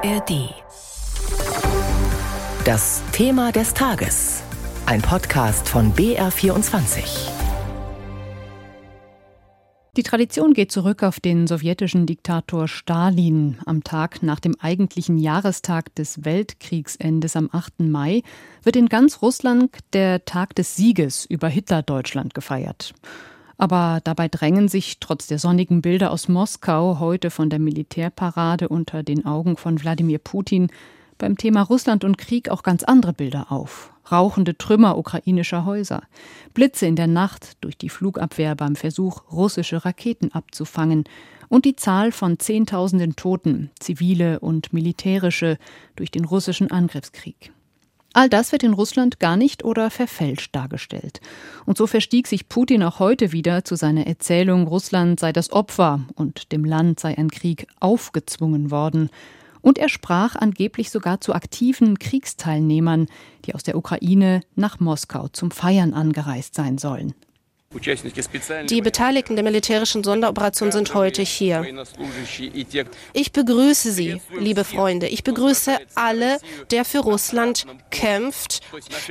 ARD. Das Thema des Tages. Ein Podcast von BR24. Die Tradition geht zurück auf den sowjetischen Diktator Stalin. Am Tag nach dem eigentlichen Jahrestag des Weltkriegsendes am 8. Mai wird in ganz Russland der Tag des Sieges über Hitler-Deutschland gefeiert. Aber dabei drängen sich trotz der sonnigen Bilder aus Moskau heute von der Militärparade unter den Augen von Wladimir Putin beim Thema Russland und Krieg auch ganz andere Bilder auf. Rauchende Trümmer ukrainischer Häuser, Blitze in der Nacht durch die Flugabwehr beim Versuch, russische Raketen abzufangen und die Zahl von Zehntausenden Toten, zivile und militärische, durch den russischen Angriffskrieg. All das wird in Russland gar nicht oder verfälscht dargestellt. Und so verstieg sich Putin auch heute wieder zu seiner Erzählung, Russland sei das Opfer und dem Land sei ein Krieg aufgezwungen worden. Und er sprach angeblich sogar zu aktiven Kriegsteilnehmern, die aus der Ukraine nach Moskau zum Feiern angereist sein sollen. Die Beteiligten der militärischen Sonderoperation sind heute hier. Ich begrüße Sie, liebe Freunde. Ich begrüße alle, der für Russland kämpft.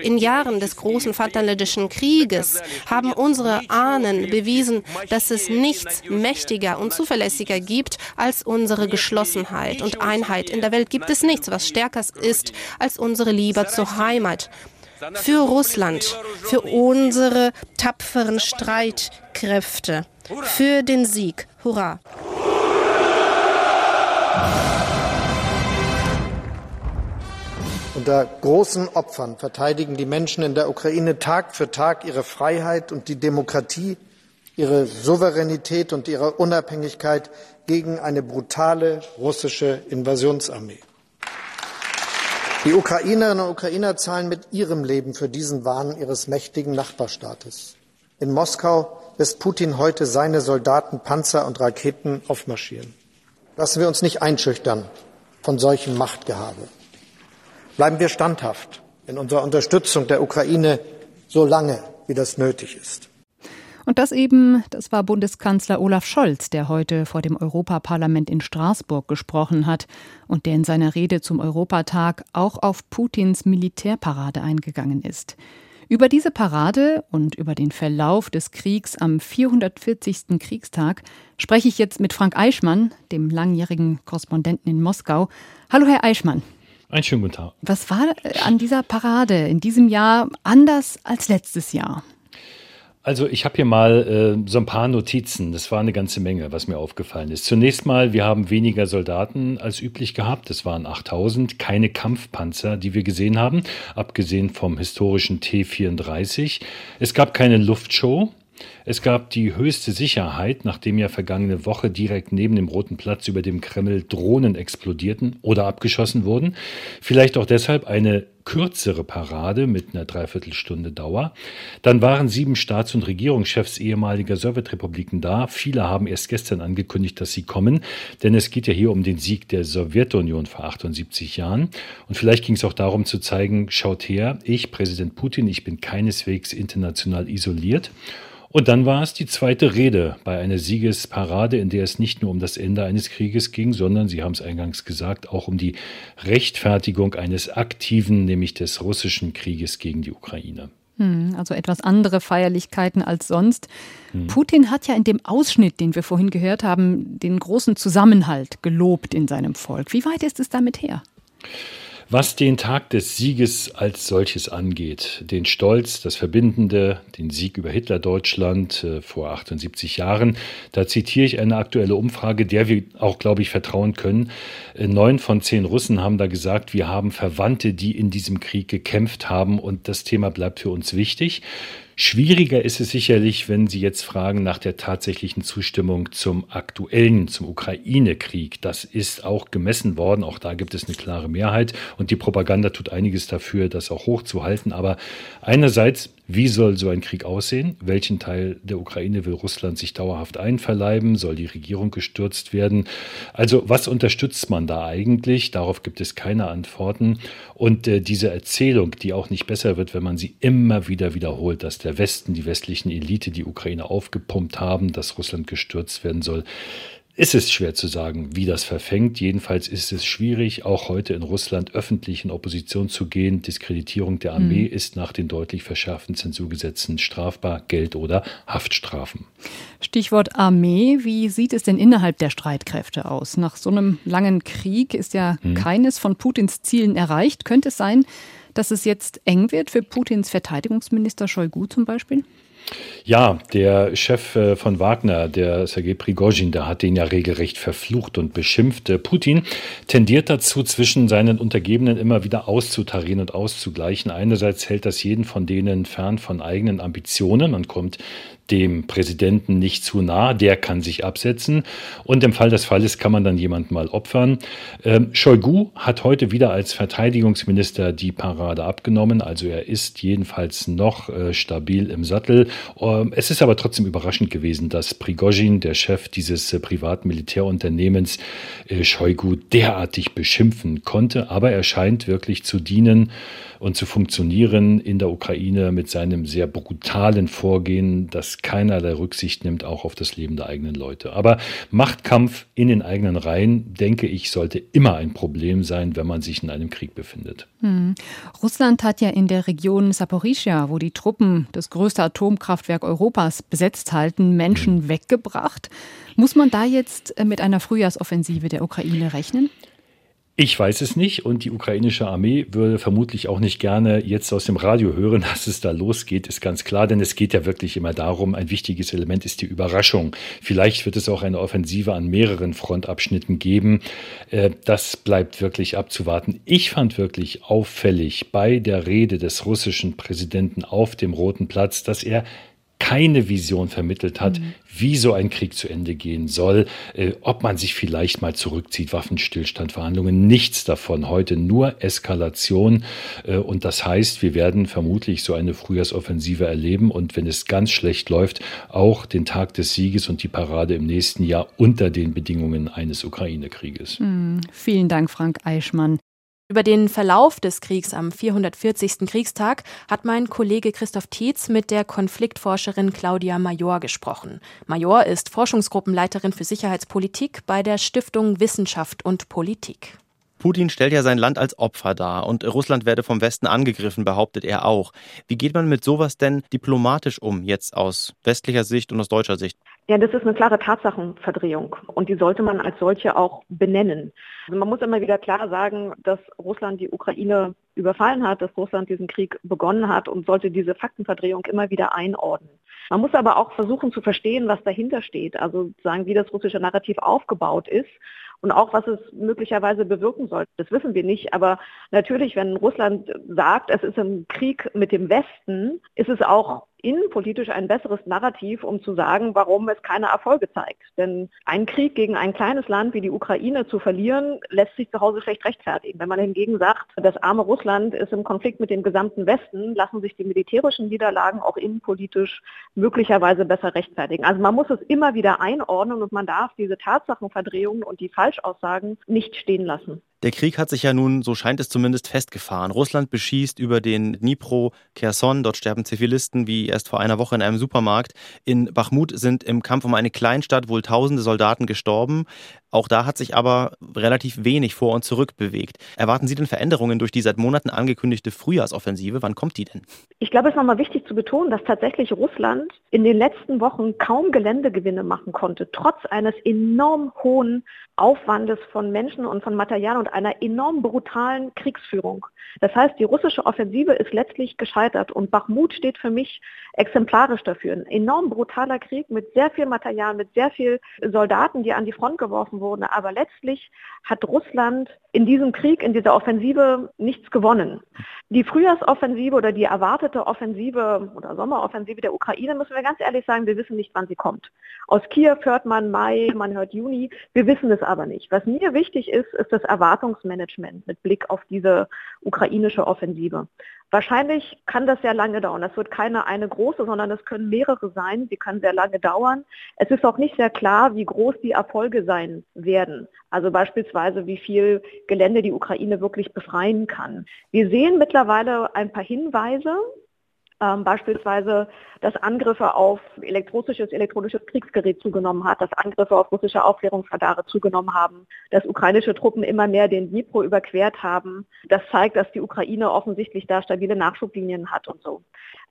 In Jahren des großen Vaterländischen Krieges haben unsere Ahnen bewiesen, dass es nichts mächtiger und zuverlässiger gibt als unsere Geschlossenheit und Einheit. In der Welt gibt es nichts, was stärker ist als unsere Liebe zur Heimat für Russland, für unsere tapferen Streitkräfte, für den Sieg. Hurra! Unter großen Opfern verteidigen die Menschen in der Ukraine Tag für Tag ihre Freiheit und die Demokratie, ihre Souveränität und ihre Unabhängigkeit gegen eine brutale russische Invasionsarmee. Die Ukrainerinnen und Ukrainer zahlen mit ihrem Leben für diesen Wahn ihres mächtigen Nachbarstaates. In Moskau lässt Putin heute seine Soldaten, Panzer und Raketen aufmarschieren. Lassen wir uns nicht einschüchtern von solchem Machtgehabe. Bleiben wir standhaft in unserer Unterstützung der Ukraine so lange, wie das nötig ist. Und das eben, das war Bundeskanzler Olaf Scholz, der heute vor dem Europaparlament in Straßburg gesprochen hat und der in seiner Rede zum Europatag auch auf Putins Militärparade eingegangen ist. Über diese Parade und über den Verlauf des Kriegs am 440. Kriegstag spreche ich jetzt mit Frank Eichmann, dem langjährigen Korrespondenten in Moskau. Hallo, Herr Eichmann. Einen schönen guten Tag. Was war an dieser Parade in diesem Jahr anders als letztes Jahr? Also ich habe hier mal äh, so ein paar Notizen. Das war eine ganze Menge, was mir aufgefallen ist. Zunächst mal, wir haben weniger Soldaten als üblich gehabt. Das waren 8000. Keine Kampfpanzer, die wir gesehen haben, abgesehen vom historischen T-34. Es gab keine Luftshow. Es gab die höchste Sicherheit, nachdem ja vergangene Woche direkt neben dem Roten Platz über dem Kreml Drohnen explodierten oder abgeschossen wurden. Vielleicht auch deshalb eine kürzere Parade mit einer Dreiviertelstunde Dauer. Dann waren sieben Staats- und Regierungschefs ehemaliger Sowjetrepubliken da. Viele haben erst gestern angekündigt, dass sie kommen, denn es geht ja hier um den Sieg der Sowjetunion vor 78 Jahren. Und vielleicht ging es auch darum zu zeigen, schaut her, ich, Präsident Putin, ich bin keineswegs international isoliert. Und dann war es die zweite Rede bei einer Siegesparade, in der es nicht nur um das Ende eines Krieges ging, sondern, Sie haben es eingangs gesagt, auch um die Rechtfertigung eines aktiven, nämlich des russischen Krieges gegen die Ukraine. Hm, also etwas andere Feierlichkeiten als sonst. Hm. Putin hat ja in dem Ausschnitt, den wir vorhin gehört haben, den großen Zusammenhalt gelobt in seinem Volk. Wie weit ist es damit her? Was den Tag des Sieges als solches angeht, den Stolz, das Verbindende, den Sieg über Hitler-Deutschland äh, vor 78 Jahren, da zitiere ich eine aktuelle Umfrage, der wir auch, glaube ich, vertrauen können. Äh, neun von zehn Russen haben da gesagt, wir haben Verwandte, die in diesem Krieg gekämpft haben und das Thema bleibt für uns wichtig. Schwieriger ist es sicherlich, wenn Sie jetzt fragen nach der tatsächlichen Zustimmung zum aktuellen, zum Ukraine-Krieg. Das ist auch gemessen worden. Auch da gibt es eine klare Mehrheit. Und die Propaganda tut einiges dafür, das auch hochzuhalten. Aber einerseits wie soll so ein Krieg aussehen? Welchen Teil der Ukraine will Russland sich dauerhaft einverleiben? Soll die Regierung gestürzt werden? Also was unterstützt man da eigentlich? Darauf gibt es keine Antworten. Und äh, diese Erzählung, die auch nicht besser wird, wenn man sie immer wieder wiederholt, dass der Westen, die westlichen Elite die Ukraine aufgepumpt haben, dass Russland gestürzt werden soll, Es ist schwer zu sagen, wie das verfängt. Jedenfalls ist es schwierig, auch heute in Russland öffentlich in Opposition zu gehen. Diskreditierung der Armee mhm. ist nach den deutlich verschärften Zensurgesetzen strafbar, Geld oder Haftstrafen. Stichwort Armee. Wie sieht es denn innerhalb der Streitkräfte aus? Nach so einem langen Krieg ist ja mhm. keines von Putins Zielen erreicht. Könnte es sein, dass es jetzt eng wird für Putins Verteidigungsminister Shoigu zum Beispiel? Ja, der Chef äh, von Wagner, der Sergei Prigozhin, der hat ihn ja regelrecht verflucht und beschimpft. Putin tendiert dazu, zwischen seinen Untergebenen immer wieder auszutarieren und auszugleichen. Einerseits hält das jeden von denen fern von eigenen Ambitionen und kommt dem Präsidenten nicht zu nah, der kann sich absetzen und im Fall des Falles kann man dann jemanden mal opfern. Ähm, Shoigu hat heute wieder als Verteidigungsminister die Parade abgenommen, also er ist jedenfalls noch äh, stabil im Sattel. Ähm, es ist aber trotzdem überraschend gewesen, dass Prigozhin, der Chef dieses äh, privaten Militärunternehmens, äh, Shoigu derartig beschimpfen konnte, aber er scheint wirklich zu dienen, und zu funktionieren in der Ukraine mit seinem sehr brutalen Vorgehen, das keinerlei Rücksicht nimmt, auch auf das Leben der eigenen Leute. Aber Machtkampf in den eigenen Reihen, denke ich, sollte immer ein Problem sein, wenn man sich in einem Krieg befindet. Hm. Russland hat ja in der Region Saporischia, wo die Truppen das größte Atomkraftwerk Europas besetzt halten, Menschen hm. weggebracht. Muss man da jetzt äh, mit einer Frühjahrsoffensive der Ukraine rechnen? Ich weiß es nicht und die ukrainische Armee würde vermutlich auch nicht gerne jetzt aus dem Radio hören, dass es da losgeht, ist ganz klar, denn es geht ja wirklich immer darum, ein wichtiges Element ist die Überraschung. Vielleicht wird es auch eine Offensive an mehreren Frontabschnitten geben. Äh, das bleibt wirklich abzuwarten. Ich fand wirklich auffällig bei der Rede des russischen Präsidenten auf dem Roten Platz, dass er keine Vision vermittelt hat, mhm. wie so ein Krieg zu Ende gehen soll, äh, ob man sich vielleicht mal zurückzieht, Waffenstillstand, Verhandlungen, nichts davon. Heute nur Eskalation. Äh, und das heißt, wir werden vermutlich so eine Frühjahrsoffensive erleben und wenn es ganz schlecht läuft, auch den Tag des Sieges und die Parade im nächsten Jahr unter den Bedingungen eines Ukraine-Krieges. Mhm. Vielen Dank, Frank Eichmann. Über den Verlauf des Kriegs am 440. Kriegstag hat mein Kollege Christoph Tietz mit der Konfliktforscherin Claudia Major gesprochen. Major ist Forschungsgruppenleiterin für Sicherheitspolitik bei der Stiftung Wissenschaft und Politik. Putin stellt ja sein Land als Opfer dar und Russland werde vom Westen angegriffen, behauptet er auch. Wie geht man mit sowas denn diplomatisch um, jetzt aus westlicher Sicht und aus deutscher Sicht? Ja, das ist eine klare Tatsachenverdrehung und die sollte man als solche auch benennen. Also man muss immer wieder klar sagen, dass Russland die Ukraine überfallen hat, dass Russland diesen Krieg begonnen hat und sollte diese Faktenverdrehung immer wieder einordnen. Man muss aber auch versuchen zu verstehen, was dahinter steht, also sagen, wie das russische Narrativ aufgebaut ist und auch was es möglicherweise bewirken soll. Das wissen wir nicht. Aber natürlich, wenn Russland sagt, es ist ein Krieg mit dem Westen, ist es auch innenpolitisch ein besseres Narrativ, um zu sagen, warum es keine Erfolge zeigt. Denn ein Krieg gegen ein kleines Land wie die Ukraine zu verlieren, lässt sich zu Hause schlecht rechtfertigen. Wenn man hingegen sagt, das arme Russland ist im Konflikt mit dem gesamten Westen, lassen sich die militärischen Niederlagen auch innenpolitisch möglicherweise besser rechtfertigen. Also man muss es immer wieder einordnen und man darf diese Tatsachenverdrehungen und die Falschaussagen nicht stehen lassen. Der Krieg hat sich ja nun, so scheint es zumindest, festgefahren. Russland beschießt über den Dnipro Kherson. Dort sterben Zivilisten wie erst vor einer Woche in einem Supermarkt. In Bachmut sind im Kampf um eine Kleinstadt wohl tausende Soldaten gestorben. Auch da hat sich aber relativ wenig vor und zurück bewegt. Erwarten Sie denn Veränderungen durch die seit Monaten angekündigte Frühjahrsoffensive? Wann kommt die denn? Ich glaube, es ist nochmal wichtig zu betonen, dass tatsächlich Russland in den letzten Wochen kaum Geländegewinne machen konnte, trotz eines enorm hohen Aufwandes von Menschen und von Material und einer enorm brutalen Kriegsführung. Das heißt, die russische Offensive ist letztlich gescheitert und Bachmut steht für mich exemplarisch dafür. Ein enorm brutaler Krieg mit sehr viel Material, mit sehr viel Soldaten, die an die Front geworfen wurden. Aber letztlich hat Russland in diesem Krieg, in dieser Offensive nichts gewonnen. Die Frühjahrsoffensive oder die erwartete Offensive oder Sommeroffensive der Ukraine, müssen wir ganz ehrlich sagen, wir wissen nicht, wann sie kommt. Aus Kiew hört man Mai, man hört Juni, wir wissen es aber nicht. Was mir wichtig ist, ist das Erwartungsmanagement mit Blick auf diese ukrainische Offensive. Wahrscheinlich kann das sehr lange dauern. Das wird keine eine große, sondern es können mehrere sein. Sie können sehr lange dauern. Es ist auch nicht sehr klar, wie groß die Erfolge sein werden. Also beispielsweise, wie viel Gelände die Ukraine wirklich befreien kann. Wir sehen mittlerweile ein paar Hinweise, ähm, beispielsweise, dass Angriffe auf elektronisches, elektronisches Kriegsgerät zugenommen hat, dass Angriffe auf russische Aufklärungsradare zugenommen haben, dass ukrainische Truppen immer mehr den Dnipro überquert haben. Das zeigt, dass die Ukraine offensichtlich da stabile Nachschublinien hat und so.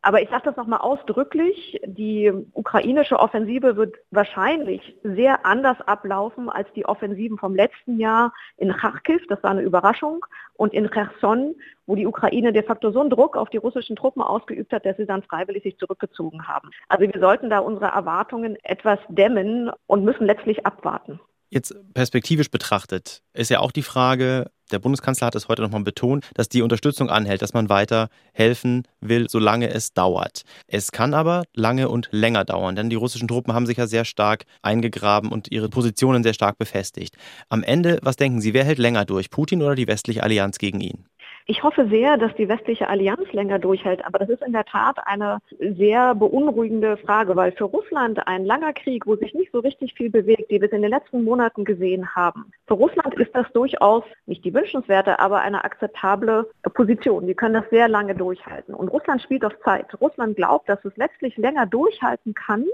Aber ich sage das nochmal ausdrücklich, die ukrainische Offensive wird wahrscheinlich sehr anders ablaufen als die Offensiven vom letzten Jahr in Kharkiv, das war eine Überraschung, und in Cherson, wo die Ukraine de facto so einen Druck auf die russischen Truppen ausgeübt hat, dass sie dann freiwillig sich zurückgezogen haben. Also wir sollten da unsere Erwartungen etwas dämmen und müssen letztlich abwarten. Jetzt perspektivisch betrachtet ist ja auch die Frage, der Bundeskanzler hat es heute nochmal betont, dass die Unterstützung anhält, dass man weiter helfen will, solange es dauert. Es kann aber lange und länger dauern, denn die russischen Truppen haben sich ja sehr stark eingegraben und ihre Positionen sehr stark befestigt. Am Ende, was denken Sie, wer hält länger durch, Putin oder die westliche Allianz gegen ihn? Ich hoffe sehr, dass die westliche Allianz länger durchhält, aber das ist in der Tat eine sehr beunruhigende Frage, weil für Russland ein langer Krieg, wo sich nicht so richtig viel bewegt, die wir in den letzten Monaten gesehen haben, für Russland ist das durchaus nicht die wünschenswerte, aber eine akzeptable Position. Die können das sehr lange durchhalten. Und Russland spielt auf Zeit. Russland glaubt, dass es letztlich länger durchhalten kann,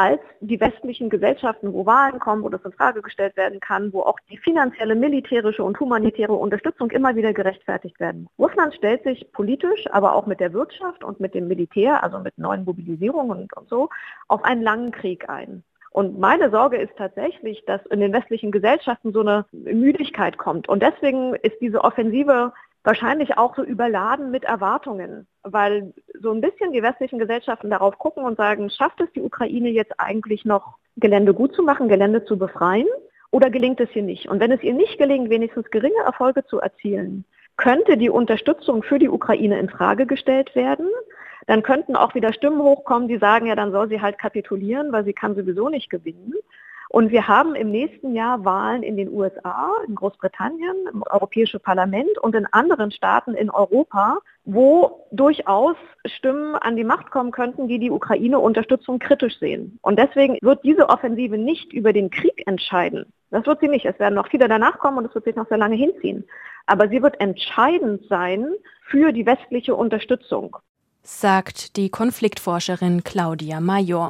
als die westlichen Gesellschaften, wo Wahlen kommen, wo das in Frage gestellt werden kann, wo auch die finanzielle, militärische und humanitäre Unterstützung immer wieder gerechtfertigt werden. Russland stellt sich politisch, aber auch mit der Wirtschaft und mit dem Militär, also mit neuen Mobilisierungen und, und so, auf einen langen Krieg ein. Und meine Sorge ist tatsächlich, dass in den westlichen Gesellschaften so eine Müdigkeit kommt. Und deswegen ist diese Offensive wahrscheinlich auch so überladen mit Erwartungen, weil so ein bisschen die westlichen Gesellschaften darauf gucken und sagen, schafft es die Ukraine jetzt eigentlich noch Gelände gut zu machen, Gelände zu befreien oder gelingt es ihr nicht? Und wenn es ihr nicht gelingt, wenigstens geringe Erfolge zu erzielen, könnte die Unterstützung für die Ukraine in Frage gestellt werden. Dann könnten auch wieder Stimmen hochkommen, die sagen, ja, dann soll sie halt kapitulieren, weil sie kann sowieso nicht gewinnen. Und wir haben im nächsten Jahr Wahlen in den USA, in Großbritannien, im Europäischen Parlament und in anderen Staaten in Europa, wo durchaus Stimmen an die Macht kommen könnten, die die Ukraine-Unterstützung kritisch sehen. Und deswegen wird diese Offensive nicht über den Krieg entscheiden. Das wird sie nicht. Es werden noch viele danach kommen und es wird sich noch sehr lange hinziehen. Aber sie wird entscheidend sein für die westliche Unterstützung sagt die Konfliktforscherin Claudia Major.